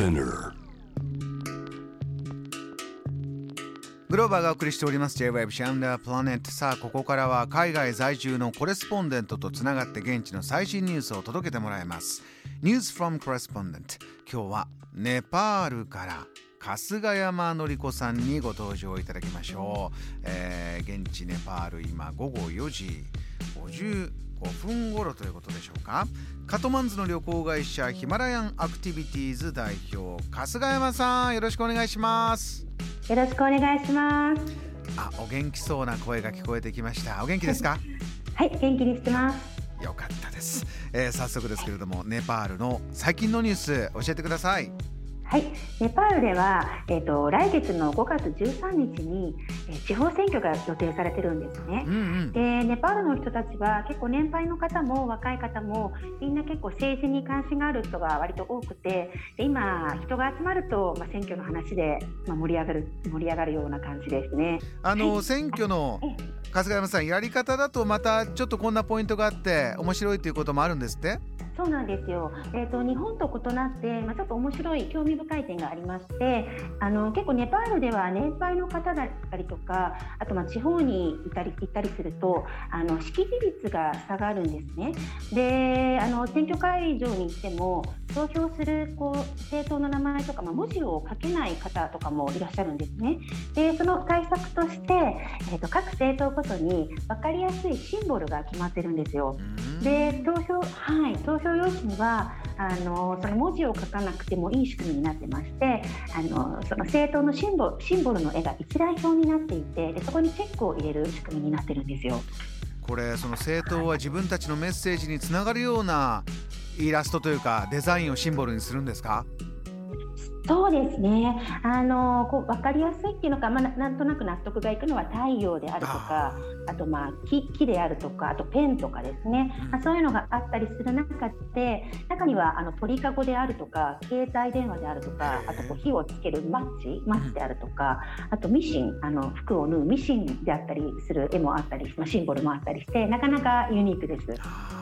Spinner. グローバーがお送りしております。J-Web シャンダープラネット。さあここからは海外在住のコレスポンデントとつながって現地の最新ニュースを届けてもらいます。ニュース from Correspondent 今日はネパールから春日山のり子さんにご登場いただきましょう、えー現地ネパール今午後4時。50 55分頃ということでしょうか。カトマンズの旅行会社ヒマラヤンアクティビティーズ代表春日山さんよろしくお願いします。よろしくお願いします。あお元気そうな声が聞こえてきました。お元気ですか？はい、元気にしてます。よかったです、えー早速ですけれどもネパールの最近のニュース教えてください。はい、ネパールでは、えっ、と、来月の5月13日に、えー地方選挙が予定されてるんですねう。んうんで、ネパールの人たちは結構年配の方も若い方もみんな結構政治に関心がある人が割と多くてで今人が集まると、まあ、選挙の話で、まあ、盛り上がる盛り上がるような感じですね。あの、はい選挙のえ春日山さんやり方だとまたちょっとこんなポイントがあって面白いということもあるんですって？そうなんですよ。えっ、と日本と異なって、まあちょっと面白い興味深い点がありまして、あの結構ネパールでは年配の方だったりとか、あとまあ地方にいたり行ったりすると、あの識字率が下がるんですね。で、あの選挙会場に行っても投票するこう政党の名前とか、まあ文字を書けない方とかもいらっしゃるんですね。で、その対策として、えっ、と各政党ごとに分かりやすいシンボルが決まってるんですよ。うんで投票はい投票用紙にはあのその文字を書かなくてもいい仕組みになってましてあのその政党のシンボシンボルの絵が一覧表になっていてでそこにチェックを入れる仕組みになってるんですよ。これその政党は自分たちのメッセージにつながるようなイラストというかデザインをシンボルにするんですか？そうですね。あのこう分かりやすいっていうのか、まあ、ななんとなく納得がいくのは太陽であるとかあとまあ木木であるとかあとペンとかですね、うそういうのがあったりする中で中にはあの鳥かごであるとか携帯電話であるとかあとこう火をつけるマッチマッチであるとかあとミシンあの服を縫うミシンであったりする絵もあったり、まあ、シンボルもあったりしてなかなかユニークです。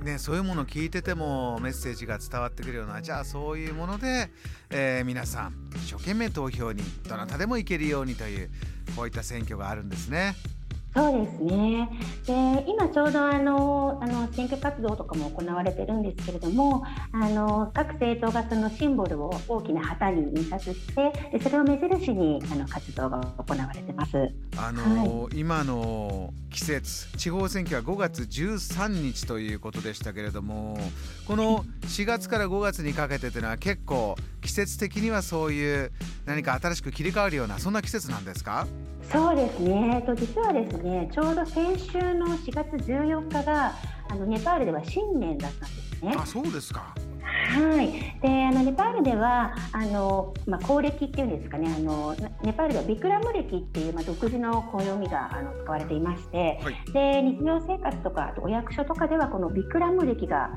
ねそういうものを聞いててもメッセージが伝わってくるようなじゃあそういうもので、えー皆さん一生懸命投票にどなたでも行けるようにというこういった選挙があるんですね。そうですね。で、今ちょうどあのあの選挙活動とかも行われてるんですけれども、あの各政党がそのシンボルを大きな旗に印刷して、でそれを目印にあの活動が行われてます。あのー今の季節地方選挙は5月13日ということでしたけれどもこの4月から5月にかけてというのは結構季節的にはそういう何か新しく切り替わるようなそんな季節なんですか？そうですね。えっと実はですね、ちょうど先週の4月14日があのネパールでは新年だったんですね。あそうですか。はい、であのネパールではあの、まあ、公暦っていうんですかねあのネネパールではビクラム暦っていう、まあ、独自の暦があの使われていまして、はいで日常生活とかあとお役所とかではこのビクラム暦が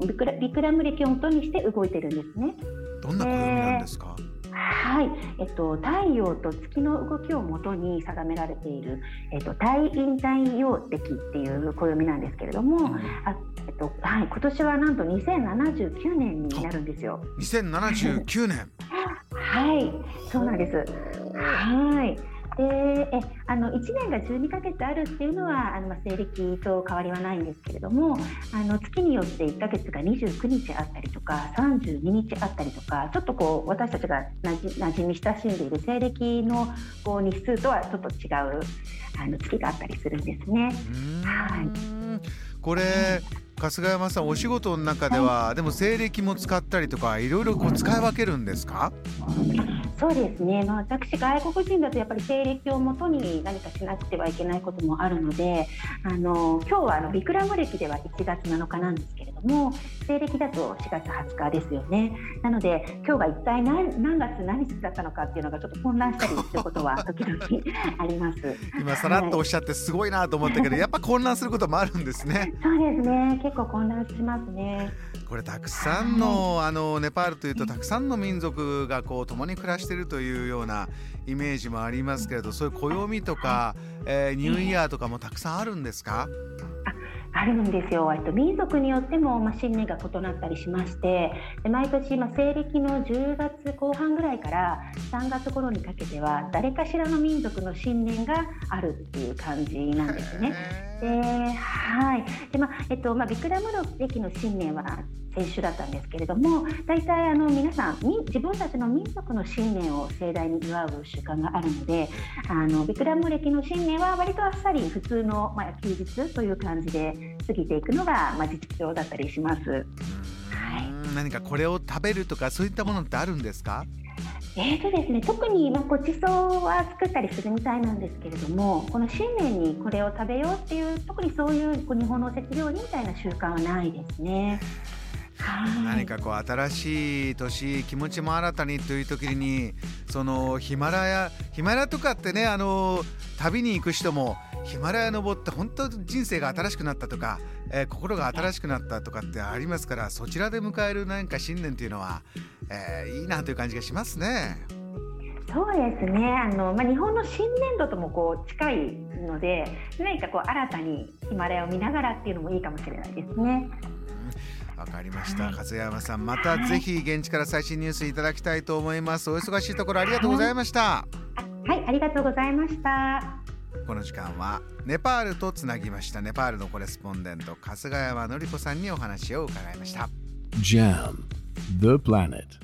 ビクラビクラム暦を元にして動いてるんですね。どんな暦なんですか、はい、えっと、太陽と月の動きをもとに定められている、えっと、太陰太陽暦っていう暦なんですけれども、うん。あえっとはい、今年はなんと2079年になるんですよ。2079年。はい、そうなんです。はい。で、え、あの1年が12ヶ月あるっていうのはあのまあ西暦と変わりはないんですけれども、あの月によって1ヶ月が29日あったりとか32日あったりとか、ちょっとこう私たちがなじみ親しんでいる西暦のこう日数とはちょっと違うあの月があったりするんですね。はい。これ春日山さんお仕事の中では、でも西暦も使ったりとかいろいろこう使い分けるんですか？そうですね、まあ、私、外国人だとやっぱり経歴をもとに何かしなくてはいけないこともあるので、あの今日はあのビクラム歴では1月7日なんですども、西暦だと4月20日ですよね。なので、今日が一体何何月何日だったのかっていうのがちょっと混乱したりすることは 時々あります。今さらっとおっしゃってすごいなと思ったけど、やっぱ混乱することもあるんですね。そうですね、結構混乱しますね。これたくさんのあのネパールというとたくさんの民族がこう共に暮らしているというようなイメージもありますけれどそういう暦とか、えーニューイヤーとかもたくさんあるんですか？あるんですよ、えっと、民族によっても、まあ、新年が異なったりしましてで毎年、まあ、西暦の10月後半ぐらいから3月頃にかけては誰かしらの民族の新年があるっていう感じなんですね。ではい。でまあえっとまあ、ビクラムロ歴の新年は先週だったんですけれども大体あの皆さん自分たちの民族の新年を盛大に祝う習慣があるのであのビクラム歴の新年は割とあっさり普通の、まあ、休日という感じで過ぎていくのが、まあ、実情だったりします。はい、何かこれを食べるとかそういったものってあるんですか？えーとですね、特にまあごちそうは作ったりするみたいなんですけれどもこの新年にこれを食べようっていう特にそういう日本のおせち料理みたいな習慣はないですね。何かこう新しい年気持ちも新たにという時にそのヒマラヤヒマラヤとかってねあの旅に行く人もヒマラヤ登って本当人生が新しくなったとか、えー、心が新しくなったとかってありますからそちらで迎える何か新年というのは、えー、いいなという感じがしますね。そうですね。あの、まあ、日本の新年度ともこう近いので何かこう新たにヒマラヤを見ながらっていうのもいいかもしれないですね。わかりました、はい、勝山さんまたぜひ現地から最新ニュースいただきたいと思います。お忙しいところありがとうございました、はい、はい、ありがとうございました。この時間はネパールとつなぎました。ネパールのコレスポンデント春日山紀子さんにお話を伺いました。JAM The Planet